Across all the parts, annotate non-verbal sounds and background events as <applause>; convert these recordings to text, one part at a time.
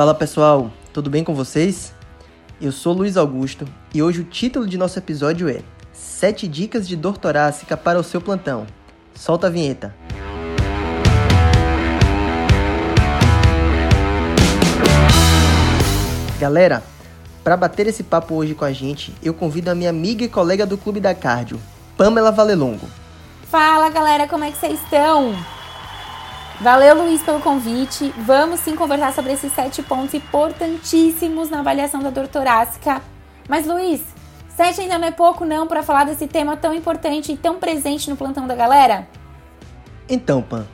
Fala pessoal, tudo bem com vocês? Eu sou Luiz Augusto e hoje o título de nosso episódio é 7 dicas de dor torácica para o seu plantão. Solta a vinheta. Galera, para bater esse papo hoje com a gente, eu convido a minha amiga e colega do Clube da Cardio, Pamela Valelongo. Fala galera, como é que vocês estão? Valeu, Luiz, pelo convite. Vamos sim conversar sobre esses sete pontos importantíssimos na avaliação da dor torácica. Mas, Luiz, sete ainda não é pouco, não, para falar desse tema tão importante e tão presente no plantão da galera? Então, Pan,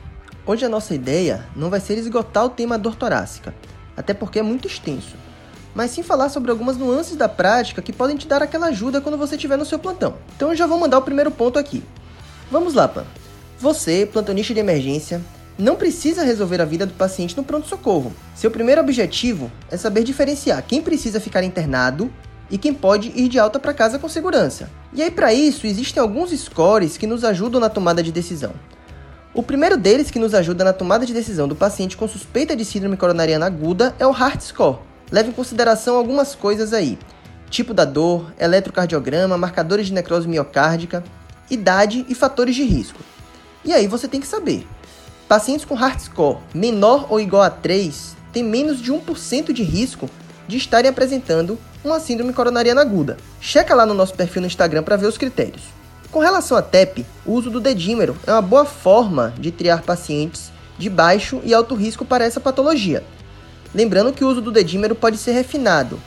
hoje a nossa ideia não vai ser esgotar o tema dor torácica, até porque é muito extenso, mas sim falar sobre algumas nuances da prática que podem te dar aquela ajuda quando você estiver no seu plantão. Então eu já vou mandar o primeiro ponto aqui. Vamos lá, Pan. Você, plantonista de emergência, não precisa resolver a vida do paciente no pronto-socorro. Seu primeiro objetivo é saber diferenciar quem precisa ficar internado e quem pode ir de alta para casa com segurança. E aí, para isso, existem alguns scores que nos ajudam na tomada de decisão. O primeiro deles que nos ajuda na tomada de decisão do paciente com suspeita de síndrome coronariana aguda é o Heart Score. Leve em consideração algumas coisas aí: tipo da dor, eletrocardiograma, marcadores de necrose miocárdica, idade e fatores de risco. E aí você tem que saber Pacientes com heart score menor ou igual a 3 têm menos de 1% de risco de estarem apresentando uma síndrome coronariana aguda. Checa lá no nosso perfil no Instagram para ver os critérios. Com relação à TEP, o uso do dedímero é uma boa forma de triar pacientes de baixo e alto risco para essa patologia. Lembrando que o uso do dedímero pode ser refinado,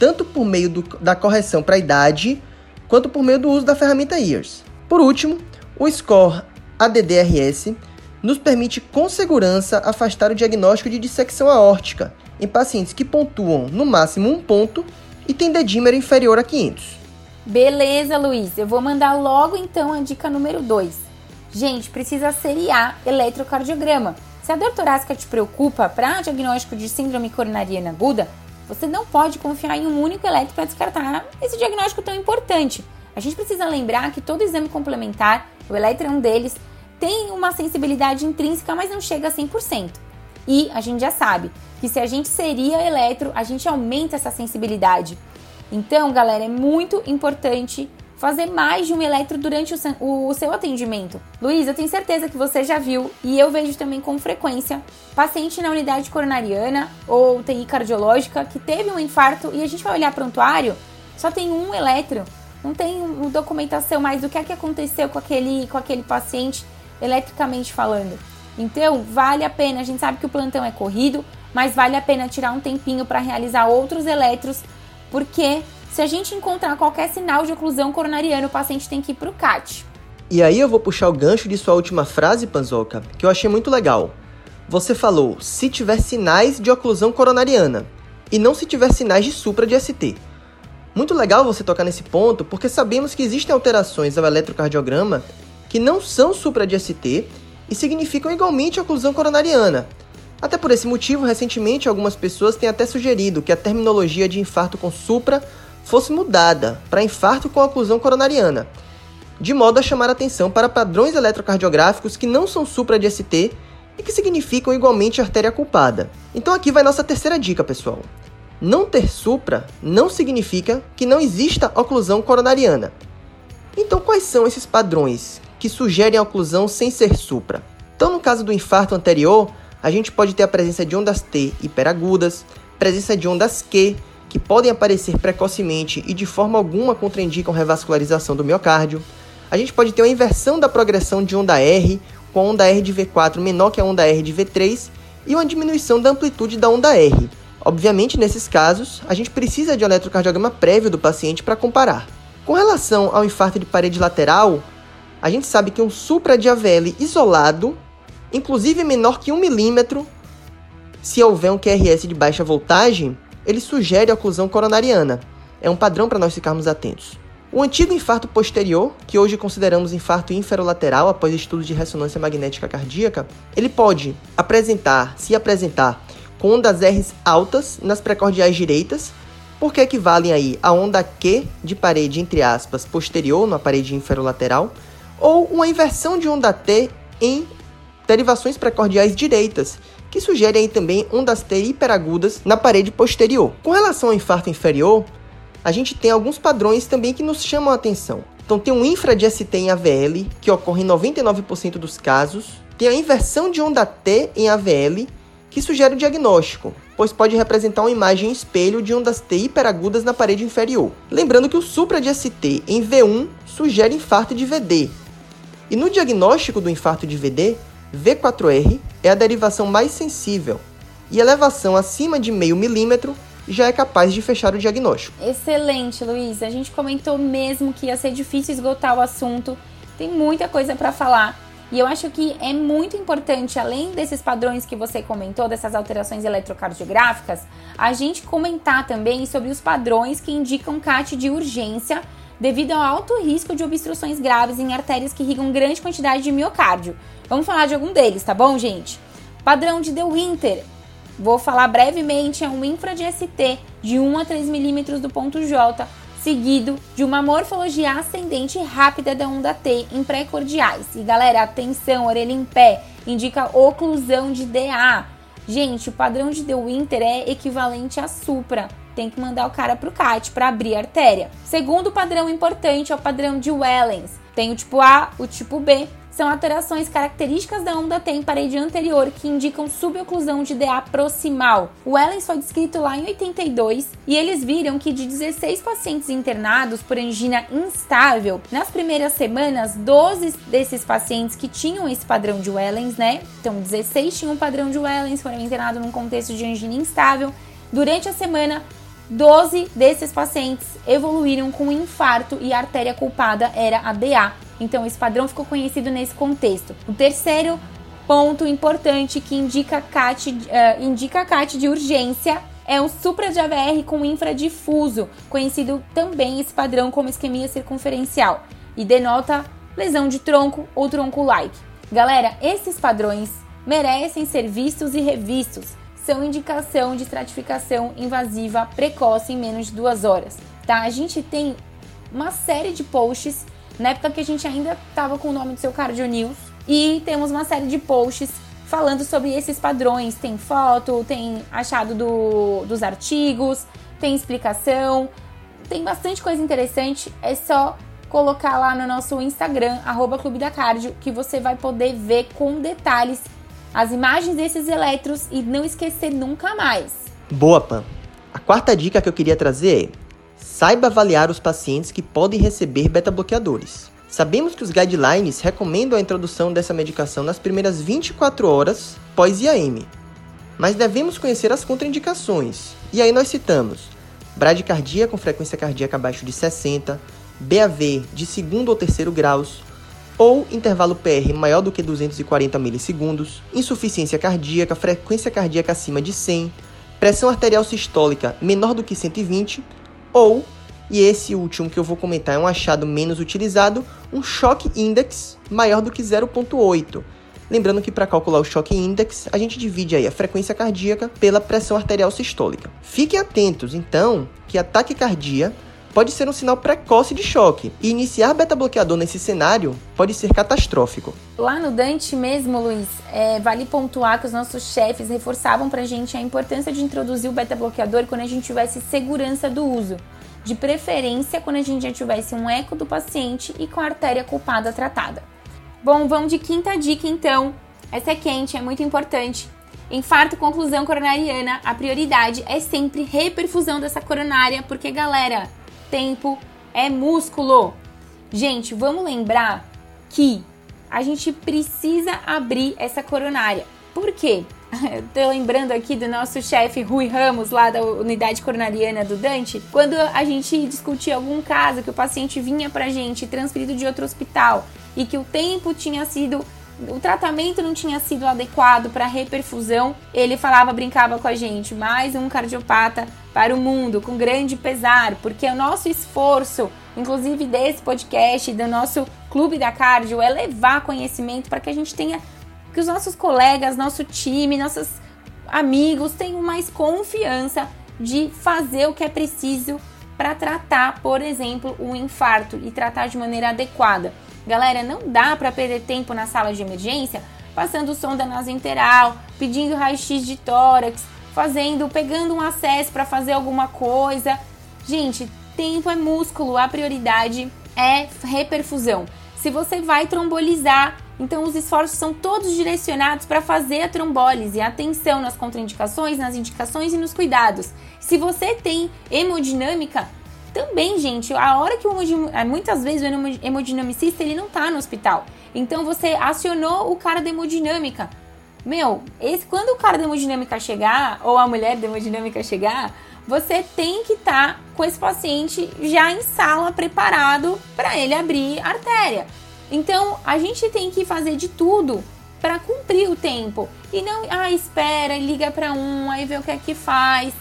tanto por meio do, da correção para a idade, quanto por meio do uso da ferramenta EARS. Por último, o score ADDRS nos permite com segurança afastar o diagnóstico de dissecção aórtica em pacientes que pontuam no máximo um ponto e têm dedímero inferior a 500. Beleza, Luiz. Eu vou mandar logo então a dica número 2. Gente, precisa seriar eletrocardiograma. Se a dor torácica te preocupa para diagnóstico de síndrome coronariana aguda, você não pode confiar em um único eletro para descartar esse diagnóstico tão importante. A gente precisa lembrar que todo exame complementar, o eletro é um deles, tem uma sensibilidade intrínseca, mas não chega a 100%. E a gente já sabe que se a gente seria eletro, a gente aumenta essa sensibilidade. Então, galera, é muito importante fazer mais de um eletro durante o, seu atendimento. Luiz, eu tenho certeza que você já viu e eu vejo também com frequência paciente na unidade coronariana ou TI cardiológica que teve um infarto e a gente vai olhar prontuário, só tem um eletro, não tem documentação mais do que é que aconteceu com aquele, com aquele paciente eletricamente falando. Então, vale a pena, a gente sabe que o plantão é corrido, mas vale a pena tirar um tempinho para realizar outros eletros, porque se a gente encontrar qualquer sinal de oclusão coronariana, o paciente tem que ir para o CAT. E aí eu vou puxar o gancho de sua última frase, Panzoca, que eu achei muito legal. Você falou se tiver sinais de oclusão coronariana e não se tiver sinais de supra de ST. Muito legal você tocar nesse ponto, porque sabemos que existem alterações ao eletrocardiograma que não são supra de ST e significam igualmente oclusão coronariana. Até por esse motivo, recentemente algumas pessoas têm até sugerido que a terminologia de infarto com supra fosse mudada para infarto com oclusão coronariana, de modo a chamar atenção para padrões eletrocardiográficos que não são supra de ST e que significam igualmente artéria culpada. Então aqui vai nossa terceira dica, pessoal. Não ter supra não significa que não exista oclusão coronariana. Então quais são esses padrões que sugerem a oclusão sem ser supra. Então, no caso do infarto anterior, a gente pode ter a presença de ondas T hiperagudas, presença de ondas Q, que podem aparecer precocemente e de forma alguma contraindicam revascularização do miocárdio. A gente pode ter uma inversão da progressão de onda R, com a onda R de V4 menor que a onda R de V3, e uma diminuição da amplitude da onda R. Obviamente, nesses casos, a gente precisa de um eletrocardiograma prévio do paciente para comparar. Com relação ao infarto de parede lateral, a gente sabe que um supra de AVL isolado, inclusive menor que 1 milímetro, se houver um QRS de baixa voltagem, ele sugere oclusão coronariana. É um padrão para nós ficarmos atentos. O antigo infarto posterior, que hoje consideramos infarto inferolateral após estudos de ressonância magnética cardíaca, ele pode apresentar, se apresentar, com ondas R's altas nas precordiais direitas, porque equivalem aí a onda Q de parede, entre aspas, posterior, na parede inferolateral, ou uma inversão de onda T em derivações precordiais direitas, que sugere aí também ondas T hiperagudas na parede posterior. Com relação ao infarto inferior, a gente tem alguns padrões também que nos chamam a atenção. Então tem um infra de ST em AVL, que ocorre em 99% dos casos, tem a inversão de onda T em AVL, que sugere o diagnóstico, pois pode representar uma imagem espelho de ondas T hiperagudas na parede inferior. Lembrando que o supra de ST em V1 sugere infarto de VD. E no diagnóstico do infarto de VD, V4R é a derivação mais sensível e elevação acima de meio milímetro já é capaz de fechar o diagnóstico. Excelente, Luiz. A gente comentou mesmo que ia ser difícil esgotar o assunto. Tem muita coisa para falar. E eu acho que é muito importante, além desses padrões que você comentou, dessas alterações eletrocardiográficas, a gente comentar também sobre os padrões que indicam CAT de urgência devido ao alto risco de obstruções graves em artérias que irrigam grande quantidade de miocárdio. Vamos falar de algum deles, tá bom, gente? Padrão de De Winter. Vou falar brevemente, é um infra de ST de 1 a 3 milímetros do ponto J, seguido de uma morfologia ascendente rápida da onda T em pré-cordiais. E galera, atenção, orelha em pé, indica oclusão de DA. Gente, o padrão de De Winter é equivalente a supra. Tem que mandar o cara pro CAT para abrir a artéria. Segundo padrão importante é o padrão de Wellens. Tem o tipo A, o tipo B são alterações características da onda T em parede anterior que indicam suboclusão de DA proximal. O Ellens foi descrito lá em 82 e eles viram que de 16 pacientes internados por angina instável, nas primeiras semanas, 12 desses pacientes que tinham esse padrão de Wellens, né? Então, 16 tinham um padrão de Wellens, foram internados num contexto de angina instável. Durante a semana, 12 desses pacientes evoluíram com infarto e a artéria culpada era a DA. Então, esse padrão ficou conhecido nesse contexto. O terceiro ponto importante que indica CAT, uh, indica CAT de urgência é o supra de AVR com infradifuso, conhecido também esse padrão como isquemia circunferencial, e denota lesão de tronco ou tronco-like. Galera, esses padrões merecem ser vistos e revistos são indicação de estratificação invasiva precoce em menos de duas horas, tá? A gente tem uma série de posts, na época que a gente ainda estava com o nome do seu Cardio News, e temos uma série de posts falando sobre esses padrões. Tem foto, tem achado do, dos artigos, tem explicação, tem bastante coisa interessante. É só colocar lá no nosso Instagram, arroba Clube da Cardio, que você vai poder ver com detalhes as imagens desses elétrons e não esquecer nunca mais. Boa, Pan. A quarta dica que eu queria trazer é: saiba avaliar os pacientes que podem receber beta-bloqueadores. Sabemos que os guidelines recomendam a introdução dessa medicação nas primeiras 24 horas pós IAM, mas devemos conhecer as contraindicações. E aí nós citamos bradicardia com frequência cardíaca abaixo de 60, BAV de segundo ou terceiro graus, ou intervalo PR maior do que 240 milissegundos, insuficiência cardíaca, frequência cardíaca acima de 100, pressão arterial sistólica menor do que 120, ou, e esse último que eu vou comentar é um achado menos utilizado, um choque index maior do que 0.8. Lembrando que para calcular o choque index, a gente divide aí a frequência cardíaca pela pressão arterial sistólica. Fiquem atentos, então, que a taquicardia pode ser um sinal precoce de choque, e iniciar beta-bloqueador nesse cenário pode ser catastrófico. Lá no Dante mesmo, Luiz, é, vale pontuar que os nossos chefes reforçavam pra gente a importância de introduzir o beta-bloqueador quando a gente tivesse segurança do uso. De preferência quando a gente já tivesse um eco do paciente e com a artéria culpada tratada. Bom, vamos de quinta dica então. Essa é quente, é muito importante. Infarto com oclusão coronariana, a prioridade é sempre reperfusão dessa coronária, porque galera, tempo é músculo. Gente, vamos lembrar que a gente precisa abrir essa coronária. Por quê? Eu <laughs> tô lembrando aqui do nosso chefe Rui Ramos, lá da unidade coronariana do Dante, quando a gente discutia algum caso que o paciente vinha pra gente transferido de outro hospital e que o tempo tinha sido o tratamento não tinha sido adequado para reperfusão, ele falava, brincava com a gente, mais um cardiopata para o mundo, com grande pesar, porque o nosso esforço, inclusive desse podcast, do nosso clube da cardio, é levar conhecimento para que a gente tenha, que os nossos colegas, nosso time, nossos amigos tenham mais confiança de fazer o que é preciso para tratar, por exemplo, o infarto e tratar de maneira adequada. Galera, não dá para perder tempo na sala de emergência passando sonda nasointeral, pedindo raio-x de tórax, fazendo, pegando um acesso para fazer alguma coisa. Gente, tempo é músculo, a prioridade é reperfusão. Se você vai trombolizar, então os esforços são todos direcionados para fazer a trombólise. Atenção nas contraindicações, nas indicações e nos cuidados. Se você tem hemodinâmica, também, gente, a hora que o é, muitas vezes o hemodinamicista ele não tá no hospital. Então você acionou o cara da hemodinâmica. Meu, esse quando o cara da hemodinâmica chegar ou a mulher da hemodinâmica chegar, você tem que estar tá com esse paciente já em sala preparado para ele abrir a artéria. Então, a gente tem que fazer de tudo para cumprir o tempo e não, ah, espera, liga para um, aí vê o que é que faz.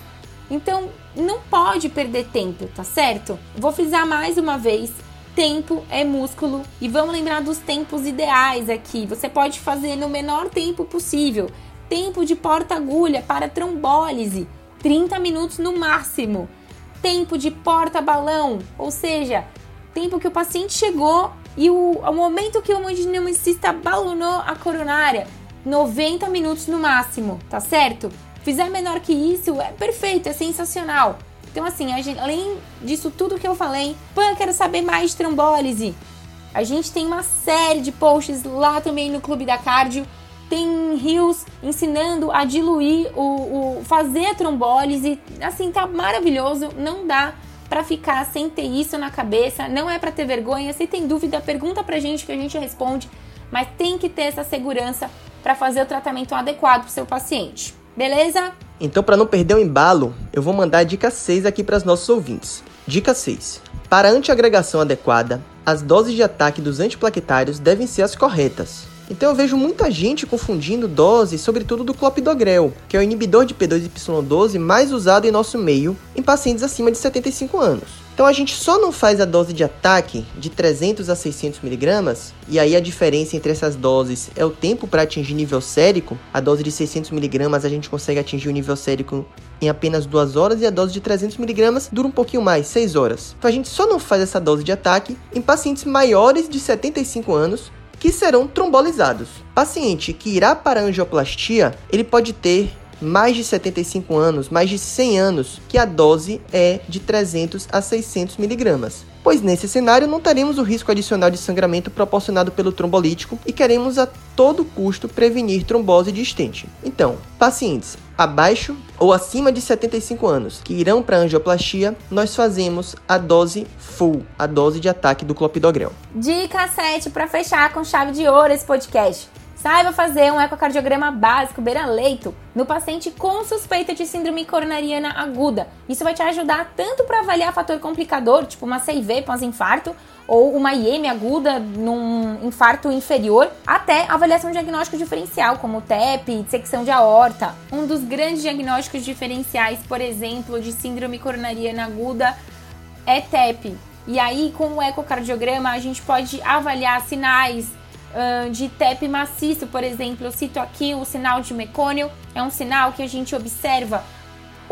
Então, não pode perder tempo, tá certo? Vou frisar mais uma vez. Tempo é músculo e vamos lembrar dos tempos ideais aqui. Você pode fazer no menor tempo possível. Tempo de porta-agulha para trombólise, 30 minutos no máximo. Tempo de porta-balão, ou seja, tempo que o paciente chegou e o, o momento que o hemodinamicista balonou a coronária, 90 minutos no máximo, tá certo? Fizer menor que isso, é perfeito, é sensacional. Então, assim, gente, além disso tudo que eu falei, Pan, quero saber mais de trombólise. A gente tem uma série de posts lá também no Clube da Cardio. Tem rios ensinando a diluir o, o fazer a trombólise. Assim, tá maravilhoso. Não dá para ficar sem ter isso na cabeça. Não é para ter vergonha. Se tem dúvida, pergunta pra gente que a gente responde. Mas tem que ter essa segurança para fazer o tratamento adequado para o seu paciente. Beleza? Então, para não perder o embalo, eu vou mandar a dica 6 aqui para os nossos ouvintes. Dica 6. Para antiagregação adequada, as doses de ataque dos antiplaquetários devem ser as corretas. Então eu vejo muita gente confundindo doses, sobretudo do clopidogrel, que é o inibidor de P2Y12 mais usado em nosso meio em pacientes acima de 75 anos. Então a gente só não faz a dose de ataque de 300 a 600 miligramas, e aí a diferença entre essas doses é o tempo para atingir nível sérico. A dose de 600 miligramas a gente consegue atingir o nível sérico em apenas 2 horas e a dose de 300 miligramas dura um pouquinho mais, 6 horas. Então a gente só não faz essa dose de ataque em pacientes maiores de 75 anos que serão trombolizados. Paciente que irá para angioplastia, ele pode ter mais de 75 anos, mais de 100 anos, que a dose é de 300 a 600 miligramas. Pois nesse cenário não teremos o risco adicional de sangramento proporcionado pelo trombolítico e queremos a todo custo prevenir trombose de estente. Então, pacientes abaixo ou acima de 75 anos que irão para angioplastia, nós fazemos a dose full, a dose de ataque do clopidogrel. Dica 7 para fechar com chave de ouro esse podcast. Saiba fazer um ecocardiograma básico beira-leito no paciente com suspeita de síndrome coronariana aguda. Isso vai te ajudar tanto para avaliar fator complicador, tipo uma CIV pós-infarto, ou uma IM aguda num infarto inferior, até avaliação diagnóstico diferencial, como TEP, dissecção de aorta. Um dos grandes diagnósticos diferenciais, por exemplo, de síndrome coronariana aguda é TEP. E aí, com o ecocardiograma, a gente pode avaliar sinais de TEP maciço, por exemplo, eu cito aqui o sinal de mecônio, é um sinal que a gente observa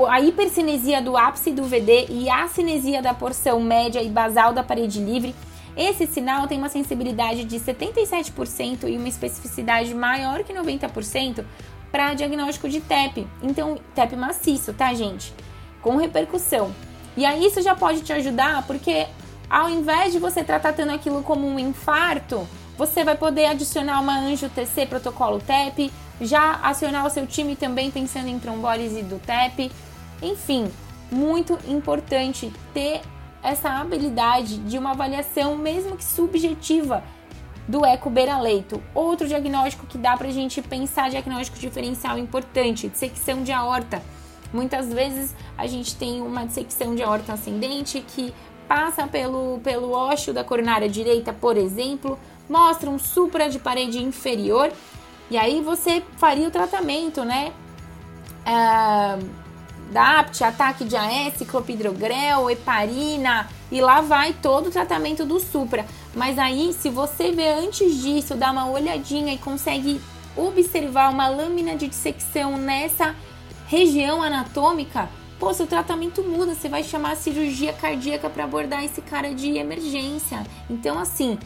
a hipercinesia do ápice do VD e a cinesia da porção média e basal da parede livre. Esse sinal tem uma sensibilidade de 77% e uma especificidade maior que 90% para diagnóstico de TEP. Então, TEP maciço, tá, gente? Com repercussão. E aí isso já pode te ajudar, porque ao invés de você estar tratando aquilo como um infarto, você vai poder adicionar uma Anjo TC protocolo TEP, já acionar o seu time também pensando em trombólise do TEP. Enfim, muito importante ter essa habilidade de uma avaliação, mesmo que subjetiva, do eco beira-leito. Outro diagnóstico que dá pra gente pensar diagnóstico diferencial importante, dissecção de aorta. Muitas vezes a gente tem uma dissecção de aorta ascendente que passa pelo, pelo ósseo da coronária direita, por exemplo, mostra um supra de parede inferior e aí você faria o tratamento, né? Uh, DAPT, ataque de AS, clopidogrel, heparina e lá vai todo o tratamento do supra. Mas aí, se você vê antes disso, dá uma olhadinha e consegue observar uma lâmina de dissecção nessa região anatômica, pô, seu tratamento muda, você vai chamar a cirurgia cardíaca para abordar esse cara de emergência. Então, assim,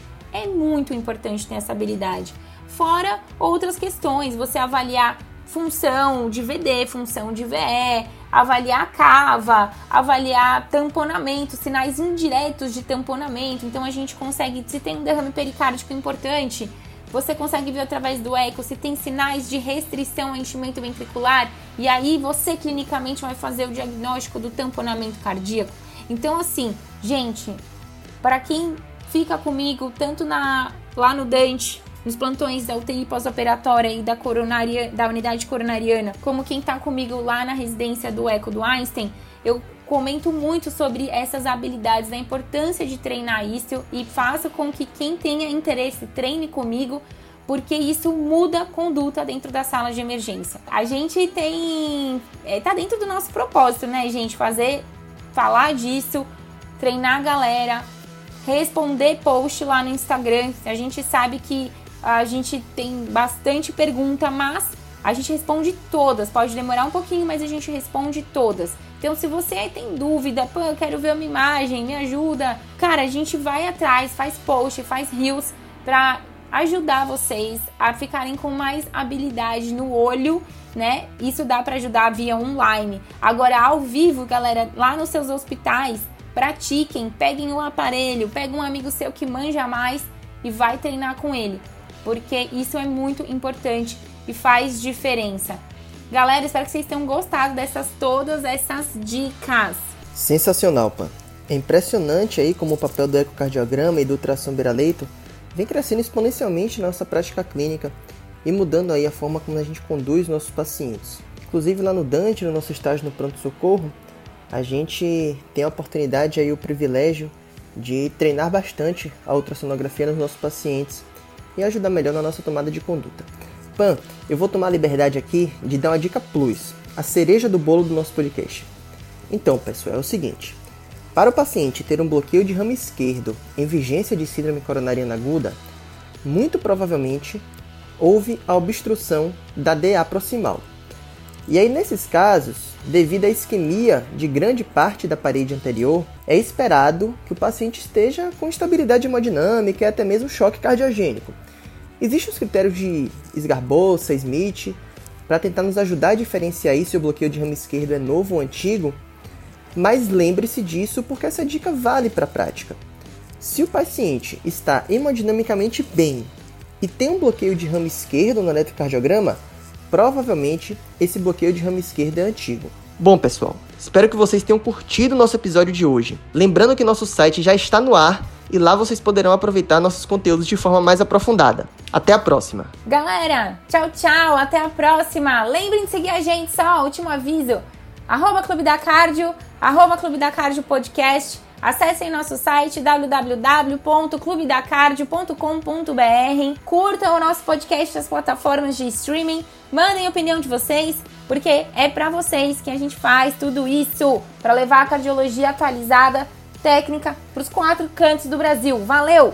é muito importante ter essa habilidade. Fora outras questões, você avaliar função de VD, função de VE, avaliar cava, avaliar tamponamento, sinais indiretos de tamponamento. Então a gente consegue, se tem um derrame pericárdico importante, você consegue ver através do eco se tem sinais de restrição ao enchimento ventricular e aí você clinicamente vai fazer o diagnóstico do tamponamento cardíaco. Então assim, gente, para quem fica comigo tanto na lá no Dante nos plantões da UTI pós-operatória e da, coronaria, da unidade coronariana, como quem está comigo lá na residência do Eco do Einstein, eu comento muito sobre essas habilidades, a importância de treinar isso e faço com que quem tenha interesse treine comigo, porque isso muda a conduta dentro da sala de emergência. A gente tem. É, tá dentro do nosso propósito, né, gente? Fazer. falar disso, treinar a galera, responder post lá no Instagram. A gente sabe que a gente tem bastante pergunta, mas a gente responde todas. Pode demorar um pouquinho, mas a gente responde todas. Então, se você tem dúvida, pô, eu quero ver uma imagem, me ajuda. Cara, a gente vai atrás, faz post, faz reels para ajudar vocês a ficarem com mais habilidade no olho, né? Isso dá para ajudar via online. Agora, ao vivo, galera, lá nos seus hospitais, pratiquem, peguem o aparelho, pega um amigo seu que manja mais e vai treinar com ele porque isso é muito importante e faz diferença. Galera, espero que vocês tenham gostado dessas todas essas dicas. Sensacional, Pan. É impressionante aí como o papel do ecocardiograma e do ultrassom beira-leito vem crescendo exponencialmente na nossa prática clínica e mudando aí a forma como a gente conduz nossos pacientes. Inclusive lá no Dante, no nosso estágio no pronto-socorro, a gente tem a oportunidade aí, o privilégio de treinar bastante a ultrassonografia nos nossos pacientes e ajudar melhor na nossa tomada de conduta. Pan, eu vou tomar a liberdade aqui de dar uma dica plus, a cereja do bolo do nosso podcast. Então, pessoal, é o seguinte: para o paciente ter um bloqueio de ramo esquerdo em vigência de síndrome coronariana aguda, muito provavelmente houve a obstrução da DA proximal. E aí, nesses casos, devido à isquemia de grande parte da parede anterior, é esperado que o paciente esteja com estabilidade hemodinâmica e até mesmo choque cardiogênico, Existem os critérios de Sgarbossa, Smith, para tentar nos ajudar a diferenciar aí se o bloqueio de ramo esquerdo é novo ou antigo, mas lembre-se disso porque essa dica vale para a prática. Se o paciente está hemodinamicamente bem e tem um bloqueio de ramo esquerdo no eletrocardiograma, provavelmente esse bloqueio de ramo esquerdo é antigo. Bom, pessoal, espero que vocês tenham curtido nosso episódio de hoje. Lembrando que nosso site já está no ar e lá vocês poderão aproveitar nossos conteúdos de forma mais aprofundada. Até a próxima! Galera, tchau, tchau, até a próxima! Lembrem de seguir a gente, só último aviso, arroba Clube da Cardio, arroba Clube da Cardio Podcast, acessem nosso site www.clubedacardio.com.br, curtam o nosso podcast nas plataformas de streaming, mandem a opinião de vocês, porque é para vocês que a gente faz tudo isso, para levar a cardiologia atualizada técnica para os quatro cantos do Brasil. Valeu!